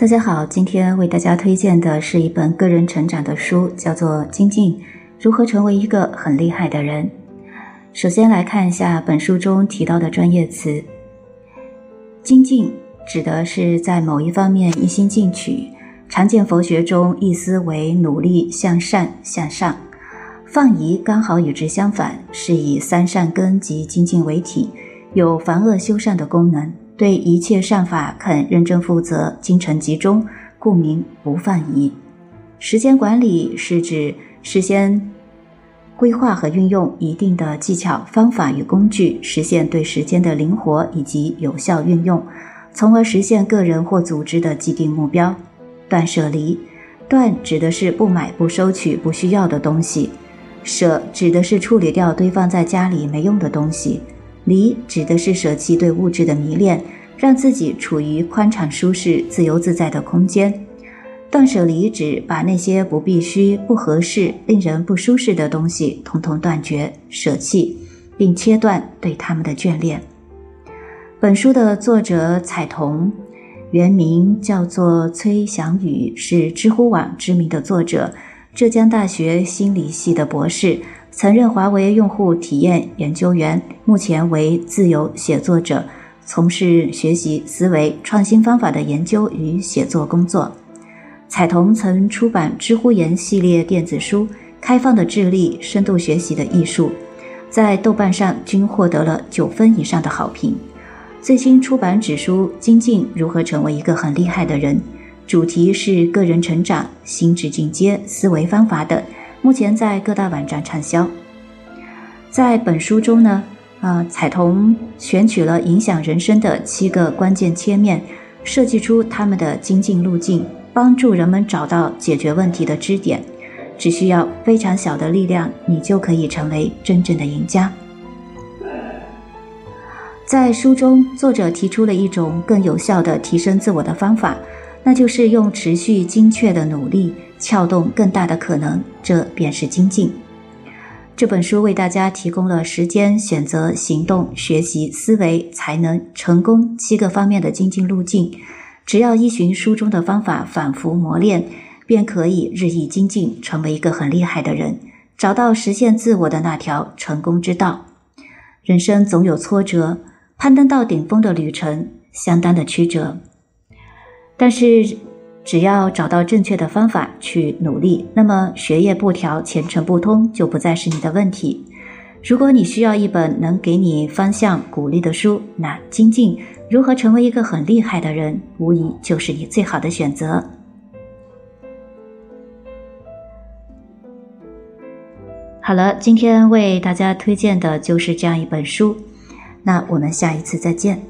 大家好，今天为大家推荐的是一本个人成长的书，叫做《精进：如何成为一个很厉害的人》。首先来看一下本书中提到的专业词。精进指的是在某一方面一心进取，常见佛学中意思为努力向善向上。放逸刚好与之相反，是以三善根及精进为体，有防恶修善的功能。对一切善法肯认真负责、精诚集中，故名不犯疑。时间管理是指事先规划和运用一定的技巧、方法与工具，实现对时间的灵活以及有效运用，从而实现个人或组织的既定目标。断舍离，断指的是不买、不收取不需要的东西；舍指的是处理掉堆放在家里没用的东西。离指的是舍弃对物质的迷恋，让自己处于宽敞舒适、自由自在的空间。断舍离指把那些不必须、不合适、令人不舒适的东西统统断绝、舍弃，并切断对他们的眷恋。本书的作者彩童，原名叫做崔祥宇，是知乎网知名的作者，浙江大学心理系的博士。曾任华为用户体验研究员，目前为自由写作者，从事学习思维创新方法的研究与写作工作。彩童曾出版《知乎言》系列电子书《开放的智力》《深度学习的艺术》，在豆瓣上均获得了九分以上的好评。最新出版纸书《精进：如何成为一个很厉害的人》，主题是个人成长、心智进阶、思维方法等。目前在各大网站畅销。在本书中呢，啊，彩童选取了影响人生的七个关键切面，设计出他们的精进路径，帮助人们找到解决问题的支点。只需要非常小的力量，你就可以成为真正的赢家。在书中，作者提出了一种更有效的提升自我的方法，那就是用持续精确的努力。撬动更大的可能，这便是精进。这本书为大家提供了时间、选择、行动、学习、思维、才能、成功七个方面的精进路径。只要依循书中的方法，反复磨练，便可以日益精进，成为一个很厉害的人，找到实现自我的那条成功之道。人生总有挫折，攀登到顶峰的旅程相当的曲折，但是。只要找到正确的方法去努力，那么学业不调、前程不通就不再是你的问题。如果你需要一本能给你方向、鼓励的书，那精进如何成为一个很厉害的人，无疑就是你最好的选择。好了，今天为大家推荐的就是这样一本书，那我们下一次再见。